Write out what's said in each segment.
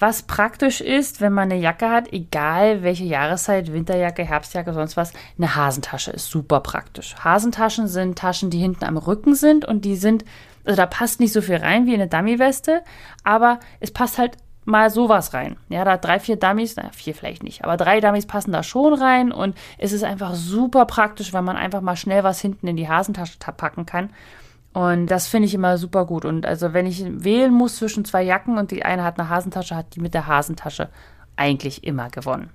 Was praktisch ist, wenn man eine Jacke hat, egal welche Jahreszeit, Winterjacke, Herbstjacke, sonst was, eine Hasentasche ist super praktisch. Hasentaschen sind Taschen, die hinten am Rücken sind und die sind, also da passt nicht so viel rein wie in eine Dummyweste, aber es passt halt mal sowas rein. Ja, da drei, vier Dummies, naja, vier vielleicht nicht, aber drei Dummies passen da schon rein und es ist einfach super praktisch, wenn man einfach mal schnell was hinten in die Hasentasche packen kann. Und das finde ich immer super gut. Und also wenn ich wählen muss zwischen zwei Jacken und die eine hat eine Hasentasche, hat die mit der Hasentasche eigentlich immer gewonnen.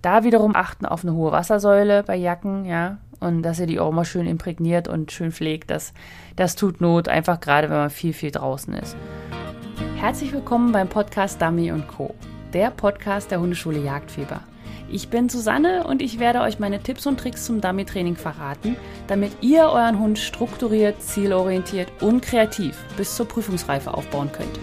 Da wiederum achten auf eine hohe Wassersäule bei Jacken, ja, und dass ihr die auch mal schön imprägniert und schön pflegt, das, das tut Not, einfach gerade wenn man viel, viel draußen ist. Herzlich willkommen beim Podcast Dummy Co., der Podcast der Hundeschule Jagdfieber. Ich bin Susanne und ich werde euch meine Tipps und Tricks zum Dummy-Training verraten, damit ihr euren Hund strukturiert, zielorientiert und kreativ bis zur Prüfungsreife aufbauen könnt.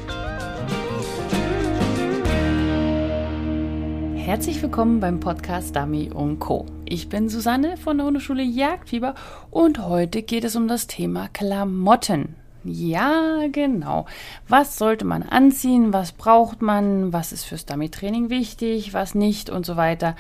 Herzlich willkommen beim Podcast Dummy Co. Ich bin Susanne von der Hundeschule Jagdfieber und heute geht es um das Thema Klamotten. Ja, genau. Was sollte man anziehen? Was braucht man? Was ist fürs Dummy-Training wichtig? Was nicht? Und so weiter.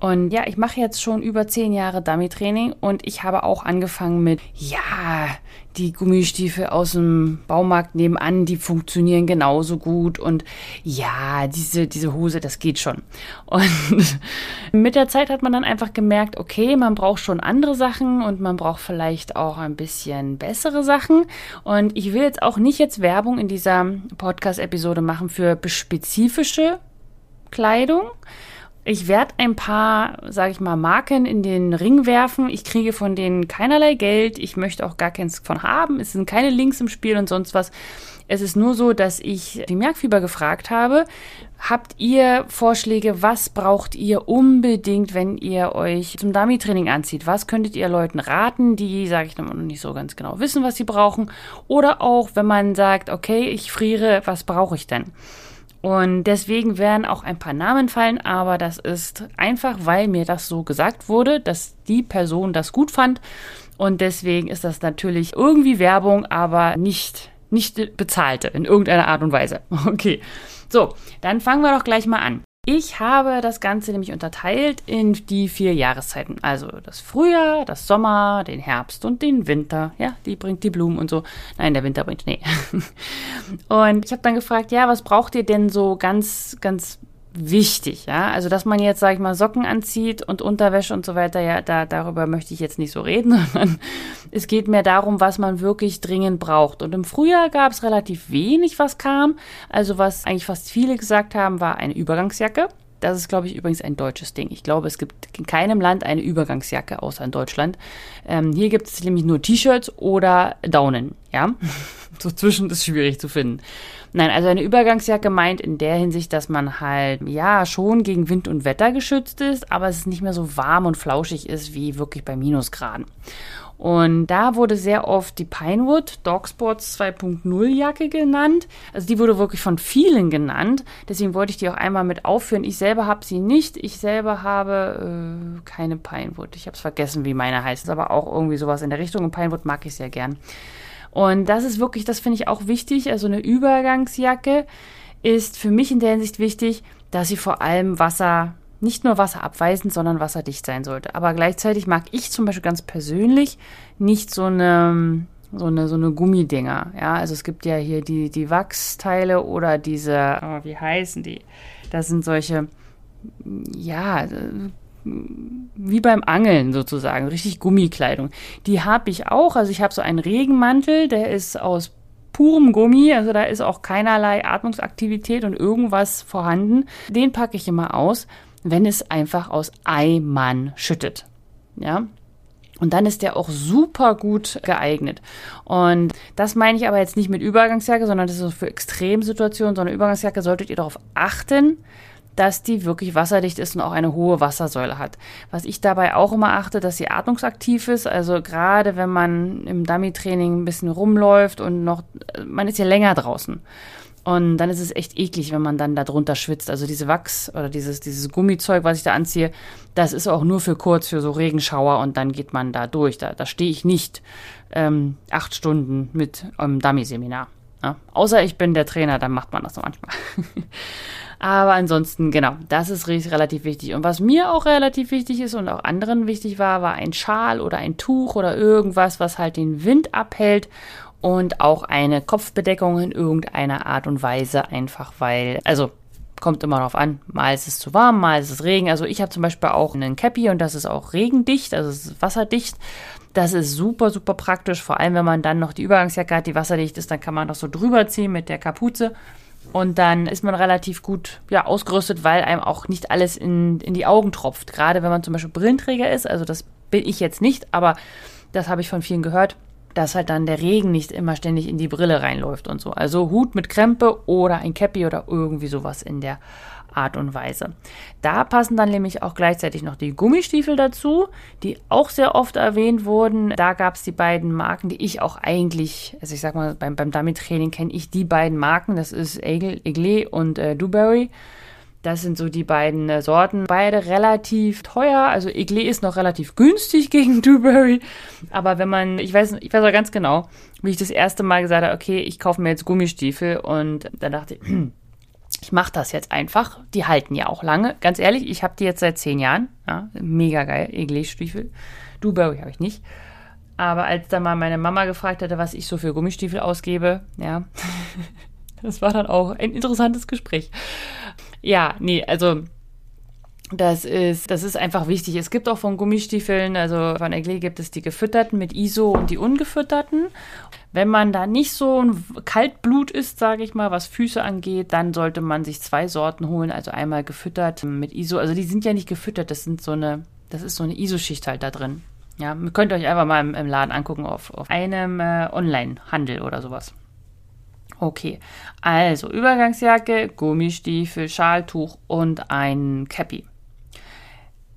Und ja, ich mache jetzt schon über zehn Jahre Dummy-Training und ich habe auch angefangen mit, ja, die Gummistiefel aus dem Baumarkt nebenan, die funktionieren genauso gut und ja, diese, diese Hose, das geht schon. Und mit der Zeit hat man dann einfach gemerkt, okay, man braucht schon andere Sachen und man braucht vielleicht auch ein bisschen bessere Sachen. Und ich will jetzt auch nicht jetzt Werbung in dieser Podcast-Episode machen für spezifische Kleidung ich werde ein paar, sage ich mal, Marken in den Ring werfen. Ich kriege von denen keinerlei Geld. Ich möchte auch gar keins von haben. Es sind keine Links im Spiel und sonst was. Es ist nur so, dass ich die Merkfieber gefragt habe. Habt ihr Vorschläge? Was braucht ihr unbedingt, wenn ihr euch zum Dummy-Training anzieht? Was könntet ihr Leuten raten, die, sage ich noch nicht so ganz genau wissen, was sie brauchen? Oder auch, wenn man sagt, okay, ich friere, was brauche ich denn? Und deswegen werden auch ein paar Namen fallen, aber das ist einfach, weil mir das so gesagt wurde, dass die Person das gut fand. Und deswegen ist das natürlich irgendwie Werbung, aber nicht, nicht bezahlte in irgendeiner Art und Weise. Okay. So, dann fangen wir doch gleich mal an. Ich habe das Ganze nämlich unterteilt in die vier Jahreszeiten. Also das Frühjahr, das Sommer, den Herbst und den Winter. Ja, die bringt die Blumen und so. Nein, der Winter bringt Schnee. und ich habe dann gefragt, ja, was braucht ihr denn so ganz, ganz wichtig, ja. Also, dass man jetzt, sag ich mal, Socken anzieht und Unterwäsche und so weiter, ja, da, darüber möchte ich jetzt nicht so reden, sondern es geht mehr darum, was man wirklich dringend braucht. Und im Frühjahr gab es relativ wenig, was kam. Also, was eigentlich fast viele gesagt haben, war eine Übergangsjacke. Das ist, glaube ich, übrigens ein deutsches Ding. Ich glaube, es gibt in keinem Land eine Übergangsjacke, außer in Deutschland. Ähm, hier gibt es nämlich nur T-Shirts oder Daunen, ja. so zwischen ist schwierig zu finden. Nein, also eine Übergangsjacke meint in der Hinsicht, dass man halt, ja, schon gegen Wind und Wetter geschützt ist, aber es nicht mehr so warm und flauschig ist wie wirklich bei Minusgraden. Und da wurde sehr oft die Pinewood Dogsports 2.0 Jacke genannt. Also die wurde wirklich von vielen genannt. Deswegen wollte ich die auch einmal mit aufführen. Ich selber habe sie nicht. Ich selber habe äh, keine Pinewood. Ich habe es vergessen, wie meine heißt. Ist aber auch irgendwie sowas in der Richtung. Und Pinewood mag ich sehr gern. Und das ist wirklich, das finde ich auch wichtig. Also eine Übergangsjacke ist für mich in der Hinsicht wichtig, dass sie vor allem Wasser, nicht nur wasserabweisend, sondern wasserdicht sein sollte. Aber gleichzeitig mag ich zum Beispiel ganz persönlich nicht so eine, so eine, so eine Gummidinger. Ja, also es gibt ja hier die, die Wachsteile oder diese, oh, wie heißen die? Das sind solche, ja, wie beim Angeln sozusagen, richtig Gummikleidung. Die habe ich auch. Also ich habe so einen Regenmantel, der ist aus purem Gummi, also da ist auch keinerlei Atmungsaktivität und irgendwas vorhanden. Den packe ich immer aus, wenn es einfach aus Eimern schüttet. Ja, und dann ist der auch super gut geeignet. Und das meine ich aber jetzt nicht mit Übergangsjacke, sondern das ist für Extremsituationen, sondern Übergangsjacke solltet ihr darauf achten, dass die wirklich wasserdicht ist und auch eine hohe Wassersäule hat. Was ich dabei auch immer achte, dass sie atmungsaktiv ist. Also gerade wenn man im Dummy-Training ein bisschen rumläuft und noch, man ist ja länger draußen. Und dann ist es echt eklig, wenn man dann da drunter schwitzt. Also diese Wachs oder dieses, dieses Gummizeug, was ich da anziehe, das ist auch nur für kurz, für so Regenschauer und dann geht man da durch. Da, da stehe ich nicht ähm, acht Stunden mit einem Dummy-Seminar. Ja? Außer ich bin der Trainer, dann macht man das manchmal. Aber ansonsten, genau, das ist relativ wichtig. Und was mir auch relativ wichtig ist und auch anderen wichtig war, war ein Schal oder ein Tuch oder irgendwas, was halt den Wind abhält und auch eine Kopfbedeckung in irgendeiner Art und Weise, einfach weil, also kommt immer darauf an, mal ist es zu warm, mal ist es Regen. Also ich habe zum Beispiel auch einen Cappy und das ist auch regendicht, also es ist wasserdicht. Das ist super, super praktisch, vor allem wenn man dann noch die Übergangsjacke hat, die wasserdicht ist, dann kann man das so drüber ziehen mit der Kapuze. Und dann ist man relativ gut ja, ausgerüstet, weil einem auch nicht alles in, in die Augen tropft. Gerade wenn man zum Beispiel Brillenträger ist, also das bin ich jetzt nicht, aber das habe ich von vielen gehört dass halt dann der Regen nicht immer ständig in die Brille reinläuft und so. Also Hut mit Krempe oder ein Cappy oder irgendwie sowas in der Art und Weise. Da passen dann nämlich auch gleichzeitig noch die Gummistiefel dazu, die auch sehr oft erwähnt wurden. Da gab es die beiden Marken, die ich auch eigentlich, also ich sag mal, beim, beim Dummy-Training kenne ich die beiden Marken. Das ist Eagle und äh, Dewberry. Das sind so die beiden äh, Sorten. Beide relativ teuer. Also Eglé ist noch relativ günstig gegen Dewberry. Aber wenn man, ich weiß, ich weiß auch ganz genau, wie ich das erste Mal gesagt habe, okay, ich kaufe mir jetzt Gummistiefel und dann dachte ich, ich mache das jetzt einfach. Die halten ja auch lange. Ganz ehrlich, ich habe die jetzt seit zehn Jahren. Ja, mega geil, Eglé-Stiefel. Dewberry habe ich nicht. Aber als dann mal meine Mama gefragt hatte, was ich so für Gummistiefel ausgebe, ja, das war dann auch ein interessantes Gespräch. Ja, nee, also das ist, das ist einfach wichtig. Es gibt auch von Gummistiefeln, also von Egle gibt es die gefütterten mit ISO und die ungefütterten. Wenn man da nicht so ein Kaltblut ist, sage ich mal, was Füße angeht, dann sollte man sich zwei Sorten holen. Also einmal gefüttert mit ISO. Also die sind ja nicht gefüttert, das sind so eine, das ist so eine ISO-Schicht halt da drin. Ja, ihr könnt euch einfach mal im, im Laden angucken auf, auf einem äh, Online-Handel oder sowas. Okay, also Übergangsjacke, Gummistiefel, Schaltuch und ein Cappy.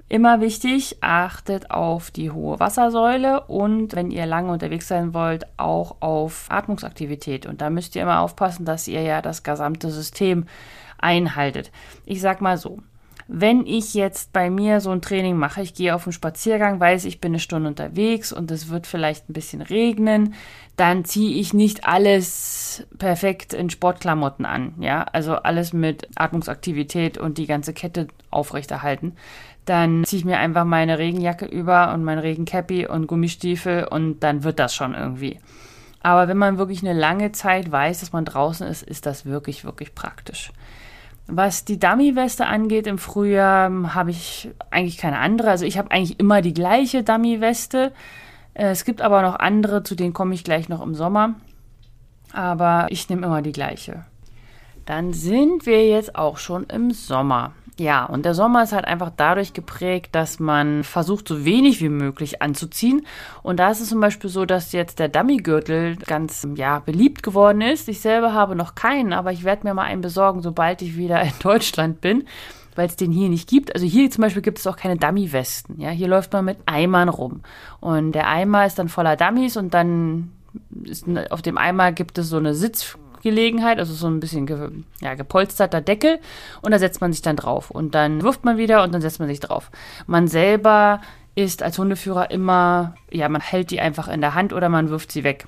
Immer wichtig, achtet auf die hohe Wassersäule und wenn ihr lange unterwegs sein wollt, auch auf Atmungsaktivität. Und da müsst ihr immer aufpassen, dass ihr ja das gesamte System einhaltet. Ich sag mal so, wenn ich jetzt bei mir so ein Training mache, ich gehe auf einen Spaziergang, weiß, ich bin eine Stunde unterwegs und es wird vielleicht ein bisschen regnen, dann ziehe ich nicht alles perfekt in Sportklamotten an, ja, also alles mit Atmungsaktivität und die ganze Kette aufrechterhalten. Dann ziehe ich mir einfach meine Regenjacke über und mein Regencappy und Gummistiefel und dann wird das schon irgendwie. Aber wenn man wirklich eine lange Zeit weiß, dass man draußen ist, ist das wirklich, wirklich praktisch. Was die Dummy-Weste angeht, im Frühjahr hm, habe ich eigentlich keine andere. Also ich habe eigentlich immer die gleiche Dummy-Weste. Äh, es gibt aber noch andere, zu denen komme ich gleich noch im Sommer. Aber ich nehme immer die gleiche. Dann sind wir jetzt auch schon im Sommer. Ja, und der Sommer ist halt einfach dadurch geprägt, dass man versucht, so wenig wie möglich anzuziehen. Und da ist es zum Beispiel so, dass jetzt der Dummygürtel ganz, ja, beliebt geworden ist. Ich selber habe noch keinen, aber ich werde mir mal einen besorgen, sobald ich wieder in Deutschland bin weil es den hier nicht gibt. Also hier zum Beispiel gibt es auch keine Dummy-Westen. Ja, hier läuft man mit Eimern rum. Und der Eimer ist dann voller Dummies und dann ist, auf dem Eimer gibt es so eine Sitz Gelegenheit, also so ein bisschen ge, ja, gepolsterter Deckel und da setzt man sich dann drauf und dann wirft man wieder und dann setzt man sich drauf. Man selber ist als Hundeführer immer, ja, man hält die einfach in der Hand oder man wirft sie weg.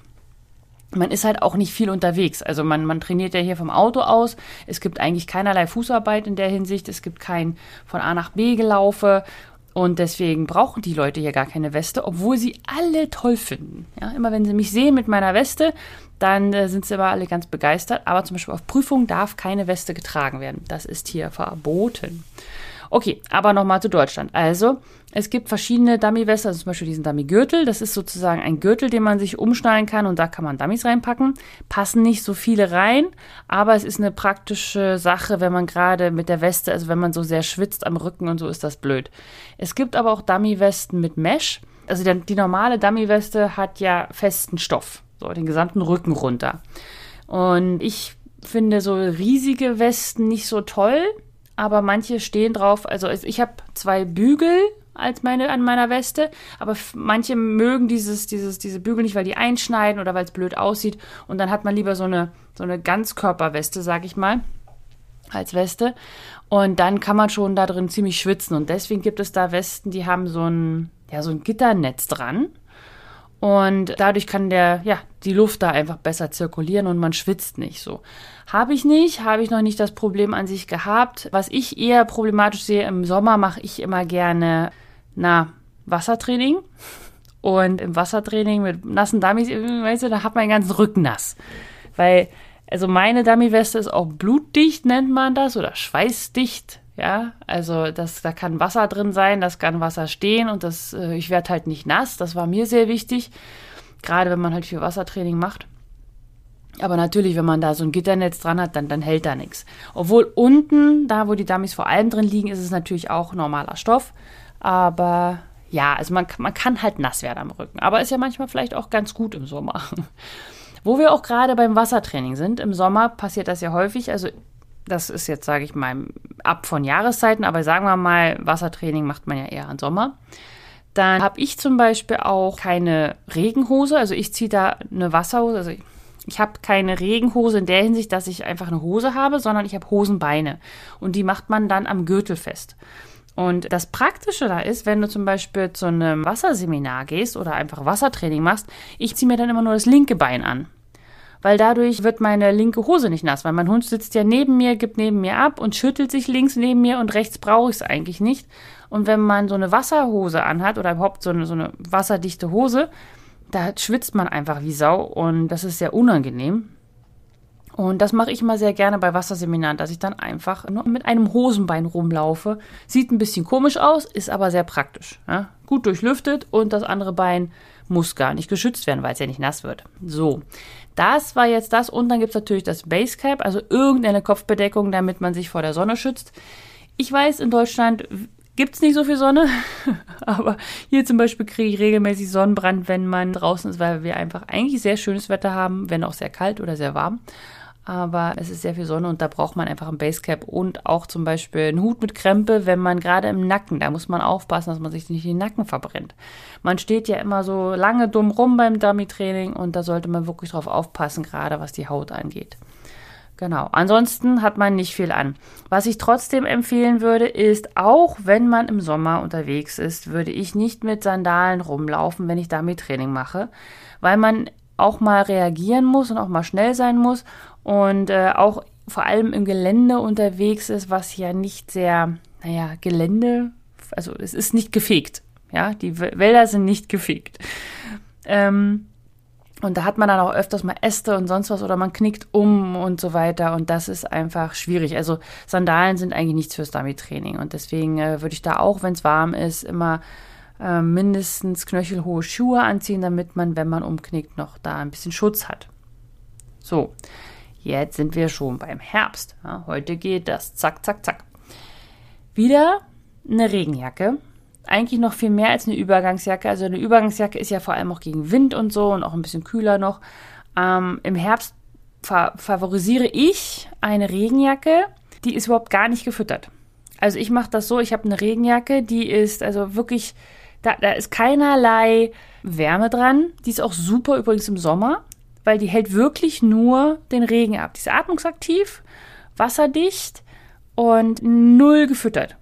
Man ist halt auch nicht viel unterwegs. Also man, man trainiert ja hier vom Auto aus. Es gibt eigentlich keinerlei Fußarbeit in der Hinsicht. Es gibt kein von A nach B gelaufe. Und deswegen brauchen die Leute hier gar keine Weste, obwohl sie alle toll finden. Ja, immer wenn sie mich sehen mit meiner Weste, dann äh, sind sie aber alle ganz begeistert. Aber zum Beispiel auf Prüfung darf keine Weste getragen werden. Das ist hier verboten. Okay, aber nochmal zu Deutschland. Also, es gibt verschiedene Dummy-Weste, also zum Beispiel diesen Dummy-Gürtel. Das ist sozusagen ein Gürtel, den man sich umschneiden kann und da kann man Dummies reinpacken. Passen nicht so viele rein, aber es ist eine praktische Sache, wenn man gerade mit der Weste, also wenn man so sehr schwitzt am Rücken und so, ist das blöd. Es gibt aber auch Dummy-Westen mit Mesh. Also die, die normale Dummy-Weste hat ja festen Stoff. So, den gesamten Rücken runter. Und ich finde so riesige Westen nicht so toll, aber manche stehen drauf. Also ich habe zwei Bügel als meine an meiner Weste, aber manche mögen dieses dieses diese Bügel nicht, weil die einschneiden oder weil es blöd aussieht und dann hat man lieber so eine so eine Ganzkörperweste, sag ich mal, als Weste und dann kann man schon da drin ziemlich schwitzen und deswegen gibt es da Westen, die haben so ein ja so ein Gitternetz dran Und dadurch kann der, ja, die Luft da einfach besser zirkulieren und man schwitzt nicht so. Habe ich nicht, habe ich noch nicht das Problem an sich gehabt. Was ich eher problematisch sehe, im Sommer mache ich immer gerne, na, Wassertraining. Und im Wassertraining mit nassen Dummies, weißt du, da hat man den ganzen Rücken nass. Weil, also meine Dummy-Weste ist auch blutdicht, nennt man das, oder schweißdicht. Ja, also das, da kann Wasser drin sein, das kann Wasser stehen und das, äh, ich werde halt nicht nass. Das war mir sehr wichtig, gerade wenn man halt viel Wassertraining macht. Aber natürlich, wenn man da so ein Gitternetz dran hat, dann, dann hält da nichts. Obwohl unten, da wo die Dummies vor allem drin liegen, ist es natürlich auch normaler Stoff. Aber ja, also man, man kann halt nass werden am Rücken. Aber ist ja manchmal vielleicht auch ganz gut im Sommer. Wo wir auch gerade beim Wassertraining sind, im Sommer passiert das ja häufig. Also das ist jetzt, sage ich mal, ab von Jahreszeiten, aber sagen wir mal, Wassertraining macht man ja eher im Sommer. Dann habe ich zum Beispiel auch keine Regenhose, also ich ziehe da eine Wasserhose, also ich, ich habe keine Regenhose in der Hinsicht, dass ich einfach eine Hose habe, sondern ich habe Hosenbeine und die macht man dann am Gürtel fest. Und das Praktische da ist, wenn du zum Beispiel zu einem Wasserseminar gehst oder einfach Wassertraining machst, ich ziehe mir dann immer nur das linke Bein an weil dadurch wird meine linke Hose nicht nass, weil mein Hund sitzt ja neben mir, gibt neben mir ab und schüttelt sich links neben mir und rechts brauche ich es eigentlich nicht. Und wenn man so eine Wasserhose anhat oder überhaupt so eine, so eine wasserdichte Hose, da schwitzt man einfach wie Sau und das ist sehr unangenehm. Und das mache ich immer sehr gerne bei Wasserseminaren, dass ich dann einfach nur mit einem Hosenbein rumlaufe. Sieht ein bisschen komisch aus, ist aber sehr praktisch. Ja? Gut durchlüftet und das andere Bein muss gar nicht geschützt werden, weil es ja nicht nass wird. So, das war jetzt das. Und dann gibt es natürlich das Basecap, also irgendeine Kopfbedeckung, damit man sich vor der Sonne schützt. Ich weiß, in Deutschland gibt es nicht so viel Sonne, aber hier zum Beispiel kriege ich regelmäßig Sonnenbrand, wenn man draußen ist, weil wir einfach eigentlich sehr schönes Wetter haben, wenn auch sehr kalt oder sehr warm aber es ist sehr viel Sonne und da braucht man einfach ein Basecap und auch zum Beispiel einen Hut mit Krempe, wenn man gerade im Nacken, da muss man aufpassen, dass man sich nicht den Nacken verbrennt. Man steht ja immer so lange dumm rum beim Dummy-Training und da sollte man wirklich drauf aufpassen, gerade was die Haut angeht. Genau. Ansonsten hat man nicht viel an. Was ich trotzdem empfehlen würde, ist, auch wenn man im Sommer unterwegs ist, würde ich nicht mit Sandalen rumlaufen, wenn ich Dummy-Training mache, weil man auch mal reagieren muss und auch mal schnell sein muss und äh, auch vor allem im Gelände unterwegs ist, was ja nicht sehr, naja, Gelände, also es ist nicht gefegt. Ja, die Wälder sind nicht gefegt. Ähm, und da hat man dann auch öfters mal Äste und sonst was oder man knickt um und so weiter. Und das ist einfach schwierig. Also Sandalen sind eigentlich nichts fürs Dummy-Training. Und deswegen äh, würde ich da auch, wenn es warm ist, immer äh, mindestens knöchelhohe Schuhe anziehen, damit man, wenn man umknickt, noch da ein bisschen Schutz hat. So, jetzt sind wir schon beim Herbst. Ja, heute geht das. Zack, zack, zack. Wieder eine Regenjacke. Eigentlich noch viel mehr als eine Übergangsjacke. Also eine Übergangsjacke ist ja vor allem auch gegen Wind und so und auch ein bisschen kühler noch. Ähm, Im Herbst fa favorisiere ich eine Regenjacke, die ist überhaupt gar nicht gefüttert. Also ich mache das so, ich habe eine Regenjacke, die ist also wirklich da, da ist keinerlei Wärme dran. Die ist auch super übrigens im Sommer, weil die hält wirklich nur den Regen ab. Die ist atmungsaktiv, wasserdicht und null gefüttert.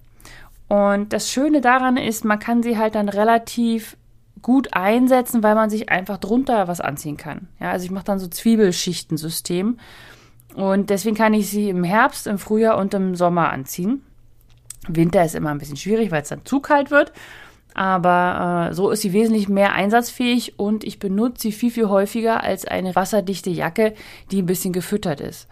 Und das Schöne daran ist, man kann sie halt dann relativ gut einsetzen, weil man sich einfach drunter was anziehen kann. Ja, also ich mache dann so Zwiebelschichtensystem und deswegen kann ich sie im Herbst, im Frühjahr und im Sommer anziehen. Winter ist immer ein bisschen schwierig, weil es dann zu kalt wird. Aber äh, so ist sie wesentlich mehr einsatzfähig und ich benutze sie viel, viel häufiger als eine wasserdichte Jacke, die ein bisschen gefüttert ist.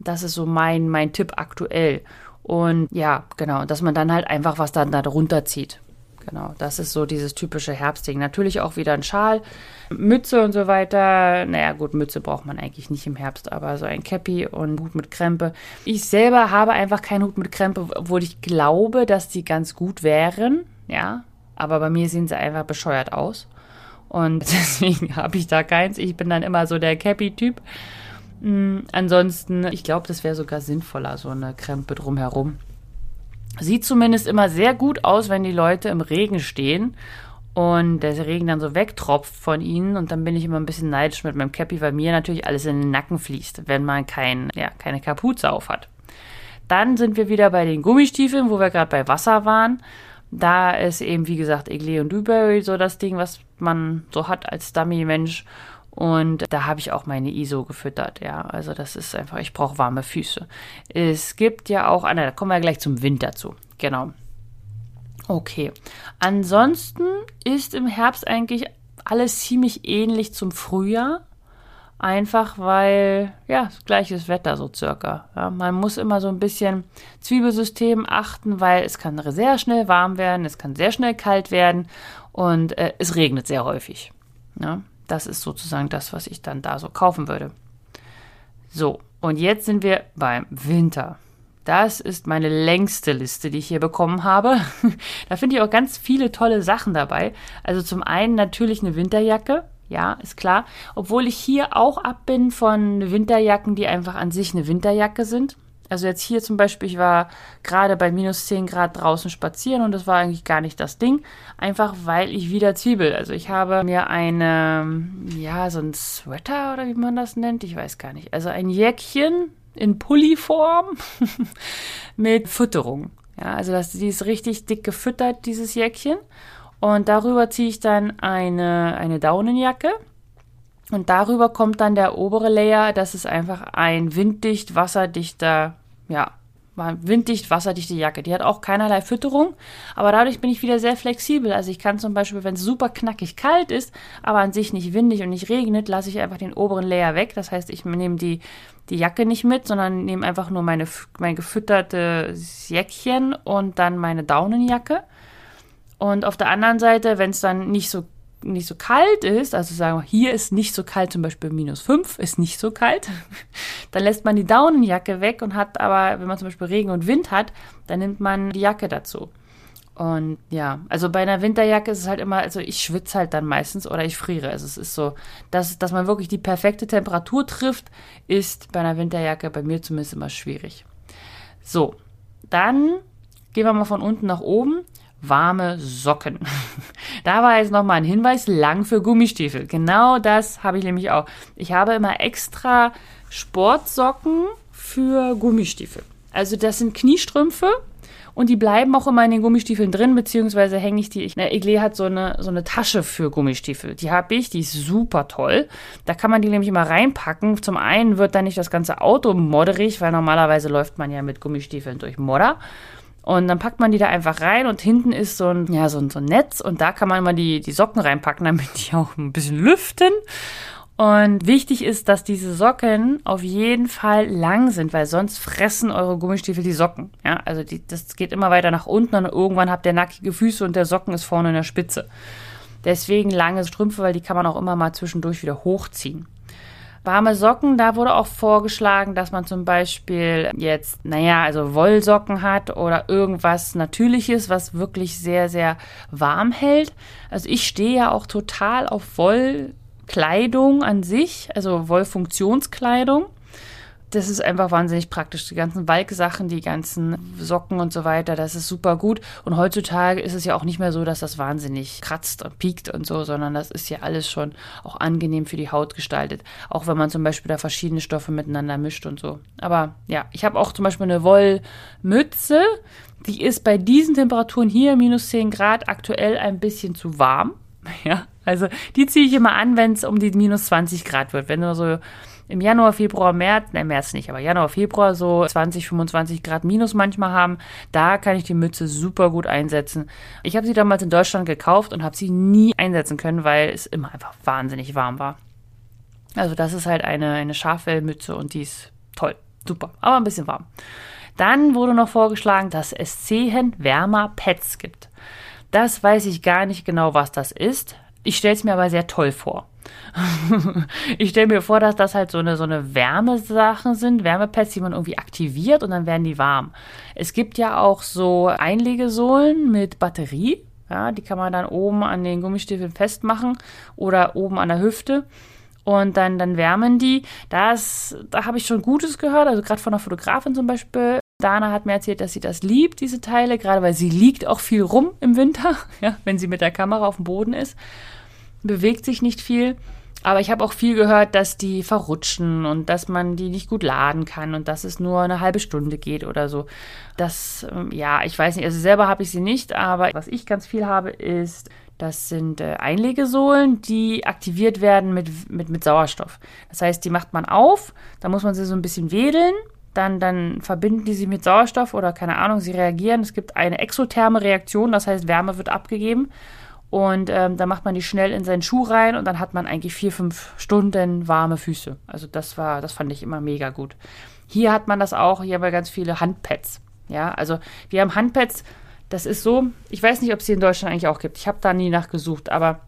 Das ist so mein, mein Tipp aktuell. Und ja, genau, dass man dann halt einfach was dann da drunter zieht. Genau, das ist so dieses typische Herbstding. Natürlich auch wieder ein Schal, Mütze und so weiter. Naja, gut, Mütze braucht man eigentlich nicht im Herbst, aber so ein Cappy und Hut mit Krempe. Ich selber habe einfach keinen Hut mit Krempe, obwohl ich glaube, dass die ganz gut wären. Ja, aber bei mir sehen sie einfach bescheuert aus. Und deswegen habe ich da keins. Ich bin dann immer so der Cappy-Typ. Mhm, ansonsten, ich glaube, das wäre sogar sinnvoller, so eine Krempe drumherum. Sieht zumindest immer sehr gut aus, wenn die Leute im Regen stehen und der Regen dann so wegtropft von ihnen und dann bin ich immer ein bisschen neidisch mit meinem Cappy, weil mir natürlich alles in den Nacken fließt, wenn man kein, ja, keine Kapuze auf hat. Dann sind wir wieder bei den Gummistiefeln, wo wir gerade bei Wasser waren. Da ist eben, wie gesagt, Igle und Dewberry so das Ding, was man so hat als Dummy-Mensch. Und da habe ich auch meine ISO gefüttert, ja. Also das ist einfach, ich brauche warme Füße. Es gibt ja auch, ah, da kommen wir gleich zum Winter zu. Genau. Okay. Ansonsten ist im Herbst eigentlich alles ziemlich ähnlich zum Frühjahr. Einfach weil, ja, gleiches Wetter so circa. Ja, man muss immer so ein bisschen Zwiebelsystem achten, weil es kann sehr schnell warm werden, es kann sehr schnell kalt werden und äh, es regnet sehr häufig. Ja, das ist sozusagen das, was ich dann da so kaufen würde. So, und jetzt sind wir beim Winter. Das ist meine längste Liste, die ich hier bekommen habe. da finde ich auch ganz viele tolle Sachen dabei. Also zum einen natürlich eine Winterjacke, ja, ist klar. Obwohl ich hier auch ab bin von Winterjacken, die einfach an sich eine Winterjacke sind. Also jetzt hier zum Beispiel, ich war gerade bei minus 10 Grad draußen spazieren und das war eigentlich gar nicht das Ding. Einfach weil ich wieder Zwiebel. Also ich habe mir eine, ja, so ein Sweater oder wie man das nennt, ich weiß gar nicht. Also ein Jäckchen in Pulliform mit Fütterung. Ja, also das, die ist richtig dick gefüttert, dieses Jäckchen. Und darüber ziehe ich dann eine, eine Daunenjacke. Und darüber kommt dann der obere Layer. Das ist einfach ein winddicht, wasserdichter, ja, winddicht, wasserdichte Jacke. Die hat auch keinerlei Fütterung, aber dadurch bin ich wieder sehr flexibel. Also ich kann zum Beispiel, wenn es super knackig kalt ist, aber an sich nicht windig und nicht regnet, lasse ich einfach den oberen Layer weg. Das heißt, ich nehme die, die Jacke nicht mit, sondern nehme einfach nur meine, mein gefüttertes Jäckchen und dann meine Daunenjacke. Und auf der anderen Seite, wenn es dann nicht so nicht so kalt ist, also sagen wir, hier ist nicht so kalt, zum Beispiel minus 5 ist nicht so kalt, dann lässt man die Daunenjacke weg und hat aber, wenn man zum Beispiel Regen und Wind hat, dann nimmt man die Jacke dazu. Und ja, also bei einer Winterjacke ist es halt immer, also ich schwitze halt dann meistens oder ich friere. Also es ist so, dass, dass man wirklich die perfekte Temperatur trifft, ist bei einer Winterjacke bei mir zumindest immer schwierig. So, dann gehen wir mal von unten nach oben warme Socken. da war jetzt nochmal ein Hinweis, lang für Gummistiefel. Genau das habe ich nämlich auch. Ich habe immer extra Sportsocken für Gummistiefel. Also das sind Kniestrümpfe und die bleiben auch immer in den Gummistiefeln drin, beziehungsweise hänge ich die. Na, Igle hat so eine, so eine Tasche für Gummistiefel. Die habe ich, die ist super toll. Da kann man die nämlich immer reinpacken. Zum einen wird dann nicht das ganze Auto modderig, weil normalerweise läuft man ja mit Gummistiefeln durch Modder. Und dann packt man die da einfach rein und hinten ist so ein, ja, so ein, so ein Netz und da kann man immer die, die Socken reinpacken, damit die auch ein bisschen lüften. Und wichtig ist, dass diese Socken auf jeden Fall lang sind, weil sonst fressen eure Gummistiefel die Socken. Ja, also die, das geht immer weiter nach unten und irgendwann habt ihr nackige Füße und der Socken ist vorne in der Spitze. Deswegen lange Strümpfe, weil die kann man auch immer mal zwischendurch wieder hochziehen. Warme Socken, da wurde auch vorgeschlagen, dass man zum Beispiel jetzt, naja, also Wollsocken hat oder irgendwas Natürliches, was wirklich sehr, sehr warm hält. Also ich stehe ja auch total auf Wollkleidung an sich, also Wollfunktionskleidung das ist einfach wahnsinnig praktisch. Die ganzen Walk-Sachen, die ganzen Socken und so weiter, das ist super gut. Und heutzutage ist es ja auch nicht mehr so, dass das wahnsinnig kratzt und piekt und so, sondern das ist ja alles schon auch angenehm für die Haut gestaltet. Auch wenn man zum Beispiel da verschiedene Stoffe miteinander mischt und so. Aber ja, ich habe auch zum Beispiel eine Wollmütze. Die ist bei diesen Temperaturen hier, minus 10 Grad, aktuell ein bisschen zu warm. Ja, also die ziehe ich immer an, wenn es um die minus 20 Grad wird. Wenn nur so im Januar, Februar, März, ne, März nicht, aber Januar, Februar so 20, 25 Grad minus manchmal haben, da kann ich die Mütze super gut einsetzen. Ich habe sie damals in Deutschland gekauft und habe sie nie einsetzen können, weil es immer einfach wahnsinnig warm war. Also das ist halt eine, eine Schafwellmütze und die ist toll, super, aber ein bisschen warm. Dann wurde noch vorgeschlagen, dass es zehn Wärmer-Pads gibt. Das weiß ich gar nicht genau, was das ist. Ich stelle es mir aber sehr toll vor. ich stelle mir vor, dass das halt so eine, so eine Wärmesachen sind, Wärmepads, die man irgendwie aktiviert und dann werden die warm. Es gibt ja auch so Einlegesohlen mit Batterie. Ja, die kann man dann oben an den Gummistiefeln festmachen oder oben an der Hüfte und dann, dann wärmen die. Das, da habe ich schon Gutes gehört, also gerade von einer Fotografin zum Beispiel. Dana hat mir erzählt, dass sie das liebt, diese Teile, gerade weil sie liegt auch viel rum im Winter, ja, wenn sie mit der Kamera auf dem Boden ist bewegt sich nicht viel. Aber ich habe auch viel gehört, dass die verrutschen und dass man die nicht gut laden kann und dass es nur eine halbe Stunde geht oder so. Das, ähm, ja, ich weiß nicht, also selber habe ich sie nicht, aber was ich ganz viel habe, ist, das sind äh, Einlegesohlen, die aktiviert werden mit, mit, mit Sauerstoff. Das heißt, die macht man auf, da muss man sie so ein bisschen wedeln dann, dann verbinden die sich mit Sauerstoff oder keine Ahnung, sie reagieren. Es gibt eine exotherme Reaktion, das heißt, Wärme wird abgegeben und ähm, da macht man die schnell in seinen Schuh rein und dann hat man eigentlich vier, fünf Stunden warme Füße. Also das war, das fand ich immer mega gut. Hier hat man das auch, hier haben wir ganz viele Handpads. Ja, also wir haben Handpads, das ist so, ich weiß nicht, ob es sie in Deutschland eigentlich auch gibt. Ich habe da nie nachgesucht, aber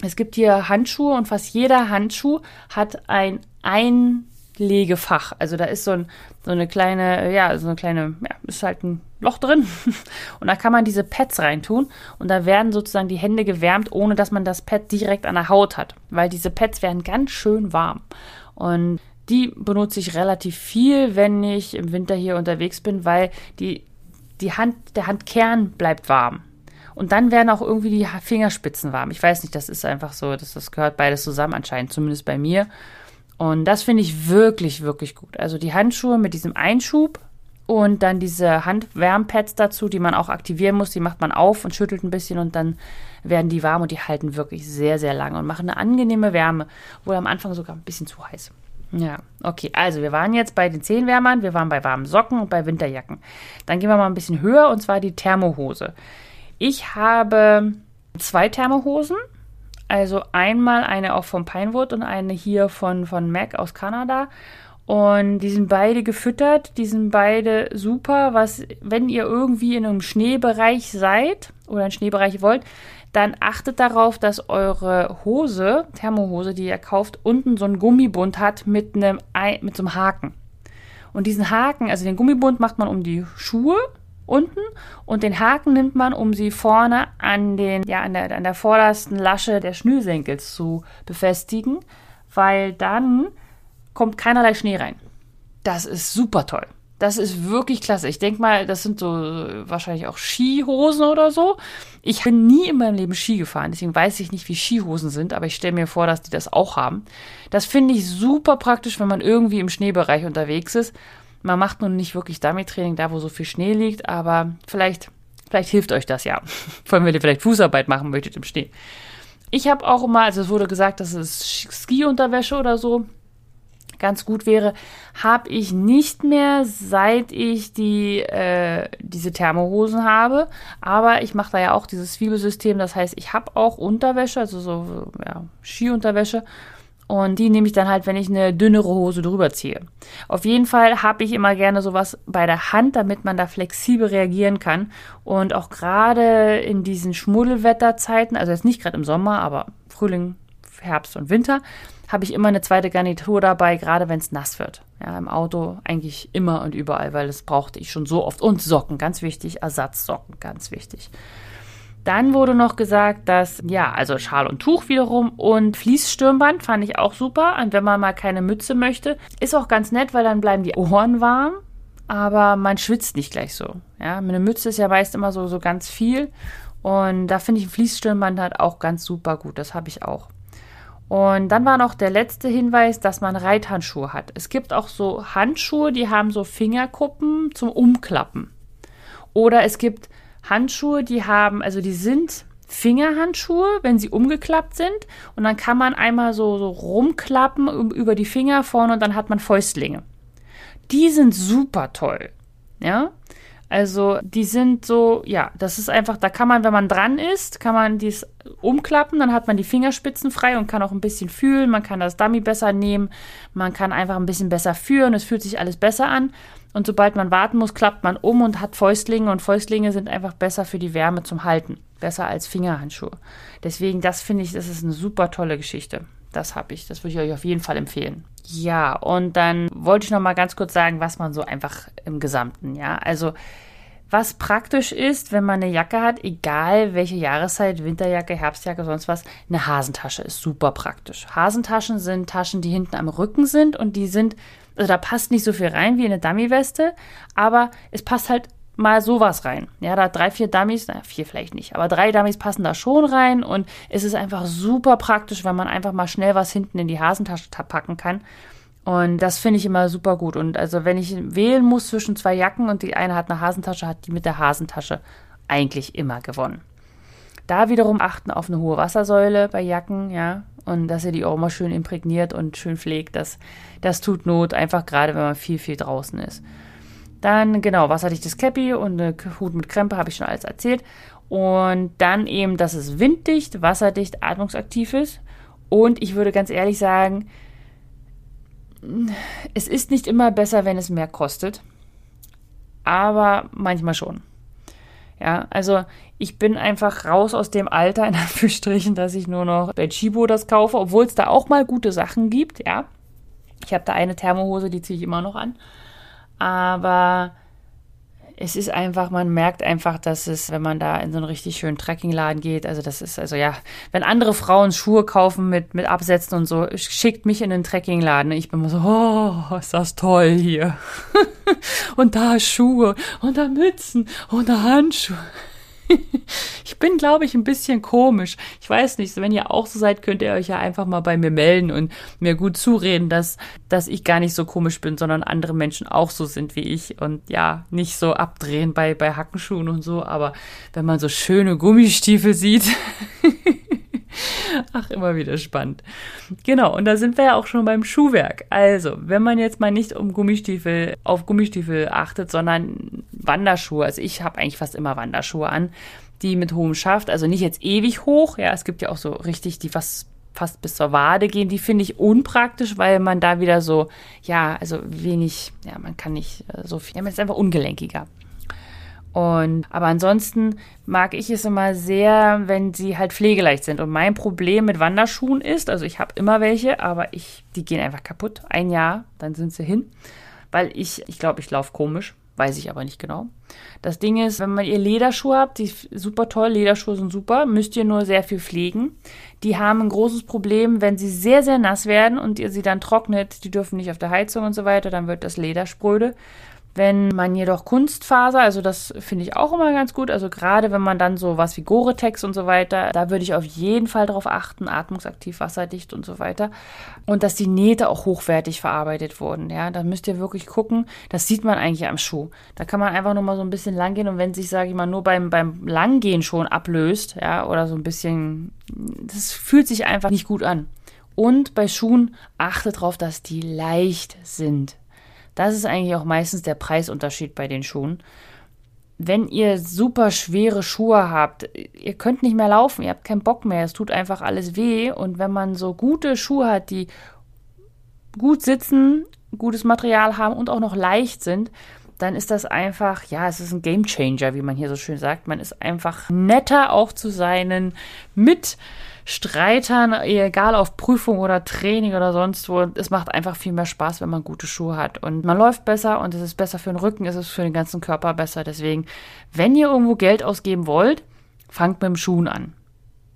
es gibt hier Handschuhe und fast jeder Handschuh hat ein Einlegefach. Also da ist so, ein, so eine kleine, ja, so eine kleine, ja, ist halt ein Loch drin. Und da kann man diese Pads reintun und da werden sozusagen die Hände gewärmt, ohne dass man das Pad direkt an der Haut hat, weil diese Pads werden ganz schön warm. Und die benutze ich relativ viel, wenn ich im Winter hier unterwegs bin, weil die, die Hand, der Handkern bleibt warm. Und dann werden auch irgendwie die Fingerspitzen warm. Ich weiß nicht, das ist einfach so, dass das gehört beides zusammen anscheinend, zumindest bei mir. Und das finde ich wirklich, wirklich gut. Also die Handschuhe mit diesem Einschub und dann diese Handwärmpads dazu, die man auch aktivieren muss, die macht man auf und schüttelt ein bisschen und dann werden die warm und die halten wirklich sehr, sehr lange und machen eine angenehme Wärme, wohl am Anfang sogar ein bisschen zu heiß. Ja, okay. Also wir waren jetzt bei den Zehenwärmern, wir waren bei warmen Socken und bei Winterjacken. Dann gehen wir mal ein bisschen höher und zwar die Thermohose. Ich habe zwei Thermohosen. Also einmal eine auch vom Pinewood und eine hier von, von Mac aus Kanada. Und die sind beide gefüttert, die sind beide super, was, wenn ihr irgendwie in einem Schneebereich seid oder einen Schneebereich wollt, dann achtet darauf, dass eure Hose, Thermohose, die ihr kauft, unten so einen Gummibund hat mit einem, mit so einem Haken. Und diesen Haken, also den Gummibund macht man um die Schuhe unten und den Haken nimmt man, um sie vorne an den, ja, an der, an der vordersten Lasche der Schnürsenkels zu befestigen, weil dann kommt keinerlei Schnee rein. Das ist super toll. Das ist wirklich klasse. Ich denke mal, das sind so äh, wahrscheinlich auch Skihosen oder so. Ich bin nie in meinem Leben Ski gefahren, deswegen weiß ich nicht, wie Skihosen sind, aber ich stelle mir vor, dass die das auch haben. Das finde ich super praktisch, wenn man irgendwie im Schneebereich unterwegs ist. Man macht nun nicht wirklich Dummy-Training da, wo so viel Schnee liegt, aber vielleicht, vielleicht hilft euch das ja. Vor allem, wenn ihr vielleicht Fußarbeit machen möchtet im Schnee. Ich habe auch immer, also es wurde gesagt, das ist Ski-Unterwäsche oder so ganz gut wäre, habe ich nicht mehr, seit ich die äh, diese Thermohosen habe. Aber ich mache da ja auch dieses Zwiebelsystem. Das heißt, ich habe auch Unterwäsche, also so ja, Skiunterwäsche. Und die nehme ich dann halt, wenn ich eine dünnere Hose drüber ziehe. Auf jeden Fall habe ich immer gerne sowas bei der Hand, damit man da flexibel reagieren kann. Und auch gerade in diesen Schmuddelwetterzeiten, also jetzt nicht gerade im Sommer, aber Frühling, Herbst und Winter, habe ich immer eine zweite Garnitur dabei, gerade wenn es nass wird. Ja, im Auto eigentlich immer und überall, weil das brauchte ich schon so oft. Und Socken, ganz wichtig, Ersatzsocken, ganz wichtig. Dann wurde noch gesagt, dass, ja, also Schal und Tuch wiederum und Fließstirnband fand ich auch super. Und wenn man mal keine Mütze möchte, ist auch ganz nett, weil dann bleiben die Ohren warm, aber man schwitzt nicht gleich so. Ja, eine Mütze ist ja meist immer so, so ganz viel. Und da finde ich ein Fließstirnband halt auch ganz super gut. Das habe ich auch. Und dann war noch der letzte Hinweis, dass man Reithandschuhe hat. Es gibt auch so Handschuhe, die haben so Fingerkuppen zum Umklappen. Oder es gibt Handschuhe, die haben, also die sind Fingerhandschuhe, wenn sie umgeklappt sind. Und dann kann man einmal so, so rumklappen über die Finger vorne und dann hat man Fäustlinge. Die sind super toll. Ja. Also die sind so, ja, das ist einfach, da kann man, wenn man dran ist, kann man dies umklappen, dann hat man die Fingerspitzen frei und kann auch ein bisschen fühlen, man kann das Dummy besser nehmen, man kann einfach ein bisschen besser führen, es fühlt sich alles besser an. Und sobald man warten muss, klappt man um und hat Fäustlinge und Fäustlinge sind einfach besser für die Wärme zum Halten, besser als Fingerhandschuhe. Deswegen, das finde ich, das ist eine super tolle Geschichte. Das habe ich, das würde ich euch auf jeden Fall empfehlen. Ja, und dann wollte ich noch mal ganz kurz sagen, was man so einfach im Gesamten, ja, also was praktisch ist, wenn man eine Jacke hat, egal welche Jahreszeit, Winterjacke, Herbstjacke, sonst was, eine Hasentasche ist super praktisch. Hasentaschen sind Taschen, die hinten am Rücken sind und die sind, also da passt nicht so viel rein wie in eine Dummyweste, aber es passt halt mal sowas rein. Ja, da drei, vier Dummies, naja, vier vielleicht nicht, aber drei Dummies passen da schon rein und es ist einfach super praktisch, wenn man einfach mal schnell was hinten in die Hasentasche packen kann. Und das finde ich immer super gut. Und also wenn ich wählen muss zwischen zwei Jacken und die eine hat eine Hasentasche, hat die mit der Hasentasche eigentlich immer gewonnen. Da wiederum achten auf eine hohe Wassersäule bei Jacken, ja, und dass ihr die auch immer schön imprägniert und schön pflegt. Das, das tut Not, einfach gerade wenn man viel, viel draußen ist. Dann, genau, wasserdichtes Cappy und eine Hut mit Krempe, habe ich schon alles erzählt. Und dann eben, dass es winddicht, wasserdicht, atmungsaktiv ist. Und ich würde ganz ehrlich sagen, es ist nicht immer besser, wenn es mehr kostet. Aber manchmal schon. Ja, also ich bin einfach raus aus dem Alter, in Anführungsstrichen, dass ich nur noch bei Chibo das kaufe, obwohl es da auch mal gute Sachen gibt, ja. Ich habe da eine Thermohose, die ziehe ich immer noch an aber es ist einfach, man merkt einfach, dass es, wenn man da in so einen richtig schönen Trekkingladen geht, also das ist, also ja, wenn andere Frauen Schuhe kaufen mit, mit Absätzen und so, schickt mich in den Trekkingladen. Ich bin immer so, oh, ist das toll hier. und da Schuhe und da Mützen und da Handschuhe. ich bin, glaube ich, ein bisschen komisch. Ich weiß nicht, wenn ihr auch so seid, könnt ihr euch ja einfach mal bei mir melden und mir gut zureden, dass, dass ich gar nicht so komisch bin, sondern andere Menschen auch so sind wie ich und ja, nicht so abdrehen bei, bei Hackenschuhen und so. Aber wenn man so schöne Gummistiefel sieht, Ach, immer wieder spannend. Genau, und da sind wir ja auch schon beim Schuhwerk. Also, wenn man jetzt mal nicht um Gummistiefel, auf Gummistiefel achtet, sondern Wanderschuhe, also ich habe eigentlich fast immer Wanderschuhe an, die mit hohem Schaft, also nicht jetzt ewig hoch, ja, es gibt ja auch so richtig, die fast fast bis zur Wade gehen, die finde ich unpraktisch, weil man da wieder so, ja, also wenig, ja, man kann nicht äh, so viel, ja, man ist einfach ungelenkiger. Und, aber ansonsten mag ich es immer sehr, wenn sie halt pflegeleicht sind. Und mein Problem mit Wanderschuhen ist, also ich habe immer welche, aber ich, die gehen einfach kaputt. Ein Jahr, dann sind sie hin. Weil ich, ich glaube, ich laufe komisch. Weiß ich aber nicht genau. Das Ding ist, wenn man ihr Lederschuhe habt, die super toll, Lederschuhe sind super, müsst ihr nur sehr viel pflegen. Die haben ein großes Problem, wenn sie sehr, sehr nass werden und ihr sie dann trocknet, die dürfen nicht auf der Heizung und so weiter, dann wird das Leder spröde. Wenn man jedoch Kunstfaser, also das finde ich auch immer ganz gut, also gerade wenn man dann so was wie Gore-Tex und so weiter, da würde ich auf jeden Fall darauf achten, atmungsaktiv, wasserdicht und so weiter. Und dass die Nähte auch hochwertig verarbeitet wurden, ja, da müsst ihr wirklich gucken, das sieht man eigentlich am Schuh. Da kann man einfach nur mal so ein bisschen langgehen und wenn sich, sage ich mal, nur beim, beim Langgehen schon ablöst, ja, oder so ein bisschen, das fühlt sich einfach nicht gut an. Und bei Schuhen achtet darauf, dass die leicht sind. Das ist eigentlich auch meistens der Preisunterschied bei den Schuhen. Wenn ihr super schwere Schuhe habt, ihr könnt nicht mehr laufen, ihr habt keinen Bock mehr, es tut einfach alles weh. Und wenn man so gute Schuhe hat, die gut sitzen, gutes Material haben und auch noch leicht sind, dann ist das einfach, ja, es ist ein Game Changer, wie man hier so schön sagt. Man ist einfach netter auch zu seinen mit Streitern, egal auf Prüfung oder Training oder sonst wo. Es macht einfach viel mehr Spaß, wenn man gute Schuhe hat. Und man läuft besser und es ist besser für den Rücken, es ist für den ganzen Körper besser. Deswegen, wenn ihr irgendwo Geld ausgeben wollt, fangt mit dem Schuhen an.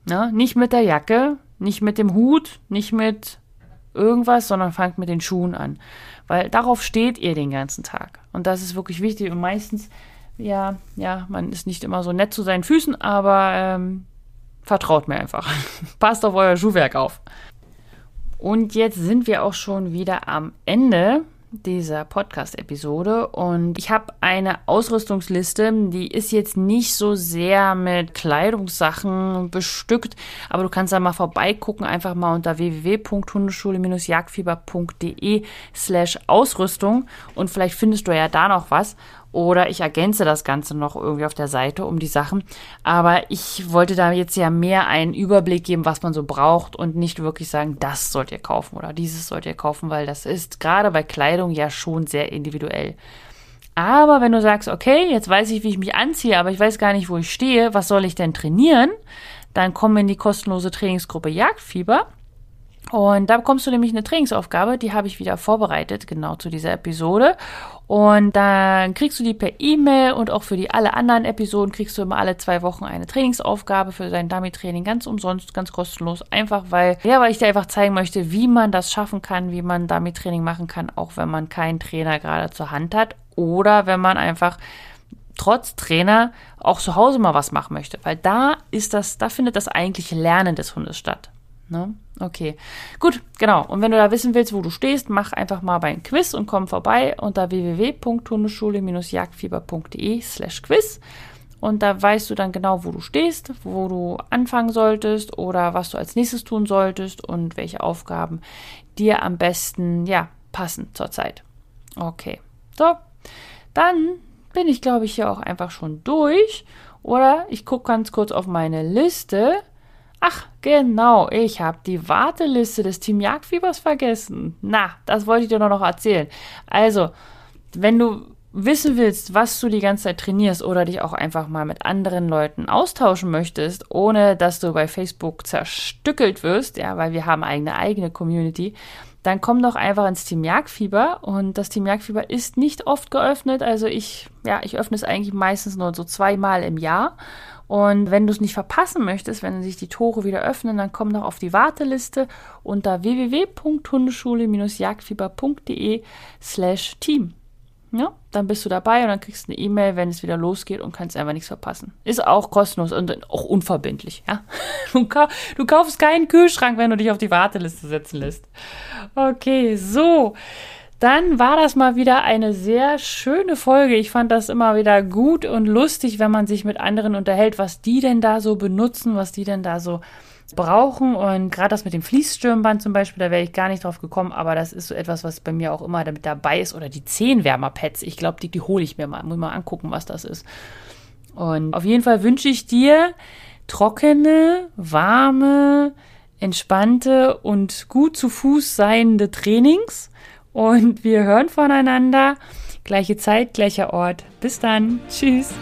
Ja, nicht mit der Jacke, nicht mit dem Hut, nicht mit irgendwas, sondern fangt mit den Schuhen an. Weil darauf steht ihr den ganzen Tag. Und das ist wirklich wichtig. Und meistens, ja, ja, man ist nicht immer so nett zu seinen Füßen, aber ähm, Vertraut mir einfach. Passt auf euer Schuhwerk auf. Und jetzt sind wir auch schon wieder am Ende dieser Podcast-Episode. Und ich habe eine Ausrüstungsliste, die ist jetzt nicht so sehr mit Kleidungssachen bestückt, aber du kannst da mal vorbeigucken, einfach mal unter www.hundeschule-jagdfieber.de slash Ausrüstung. Und vielleicht findest du ja da noch was oder ich ergänze das Ganze noch irgendwie auf der Seite um die Sachen. Aber ich wollte da jetzt ja mehr einen Überblick geben, was man so braucht und nicht wirklich sagen, das sollt ihr kaufen oder dieses sollt ihr kaufen, weil das ist gerade bei Kleidung ja schon sehr individuell. Aber wenn du sagst, okay, jetzt weiß ich, wie ich mich anziehe, aber ich weiß gar nicht, wo ich stehe, was soll ich denn trainieren? Dann komm in die kostenlose Trainingsgruppe Jagdfieber. Und da bekommst du nämlich eine Trainingsaufgabe, die habe ich wieder vorbereitet, genau zu dieser Episode. Und dann kriegst du die per E-Mail und auch für die alle anderen Episoden kriegst du immer alle zwei Wochen eine Trainingsaufgabe für dein Dummy-Training ganz umsonst, ganz kostenlos. Einfach weil, ja, weil ich dir einfach zeigen möchte, wie man das schaffen kann, wie man Dummy-Training machen kann, auch wenn man keinen Trainer gerade zur Hand hat oder wenn man einfach trotz Trainer auch zu Hause mal was machen möchte, weil da ist das, da findet das eigentliche Lernen des Hundes statt. Ne? Okay, gut, genau. Und wenn du da wissen willst, wo du stehst, mach einfach mal beim Quiz und komm vorbei unter www.hundeschule-jagdfieber.de slash quiz. Und da weißt du dann genau, wo du stehst, wo du anfangen solltest oder was du als nächstes tun solltest und welche Aufgaben dir am besten, ja, passen zurzeit. Okay, so, dann bin ich, glaube ich, hier auch einfach schon durch. Oder ich gucke ganz kurz auf meine Liste. Ach, genau, ich habe die Warteliste des Team Jagdfiebers vergessen. Na, das wollte ich dir noch erzählen. Also, wenn du wissen willst, was du die ganze Zeit trainierst oder dich auch einfach mal mit anderen Leuten austauschen möchtest, ohne dass du bei Facebook zerstückelt wirst, ja, weil wir haben eine eigene Community, dann komm doch einfach ins Team Jagdfieber und das Team Jagdfieber ist nicht oft geöffnet, also ich, ja, ich öffne es eigentlich meistens nur so zweimal im Jahr und wenn du es nicht verpassen möchtest, wenn sich die Tore wieder öffnen, dann komm doch auf die Warteliste unter www.hundeschule-jagdfieber.de slash team. Ja, dann bist du dabei und dann kriegst du eine E-Mail, wenn es wieder losgeht und kannst einfach nichts verpassen. Ist auch kostenlos und auch unverbindlich, ja. Du, kau du kaufst keinen Kühlschrank, wenn du dich auf die Warteliste setzen lässt. Okay, so. Dann war das mal wieder eine sehr schöne Folge. Ich fand das immer wieder gut und lustig, wenn man sich mit anderen unterhält, was die denn da so benutzen, was die denn da so brauchen. Und gerade das mit dem Fließstirnband zum Beispiel, da wäre ich gar nicht drauf gekommen, aber das ist so etwas, was bei mir auch immer damit dabei ist. Oder die Zehenwärmerpads. Ich glaube, die, die hole ich mir mal. Muss mal angucken, was das ist. Und auf jeden Fall wünsche ich dir trockene, warme, entspannte und gut zu Fuß seiende Trainings. Und wir hören voneinander. Gleiche Zeit, gleicher Ort. Bis dann. Tschüss.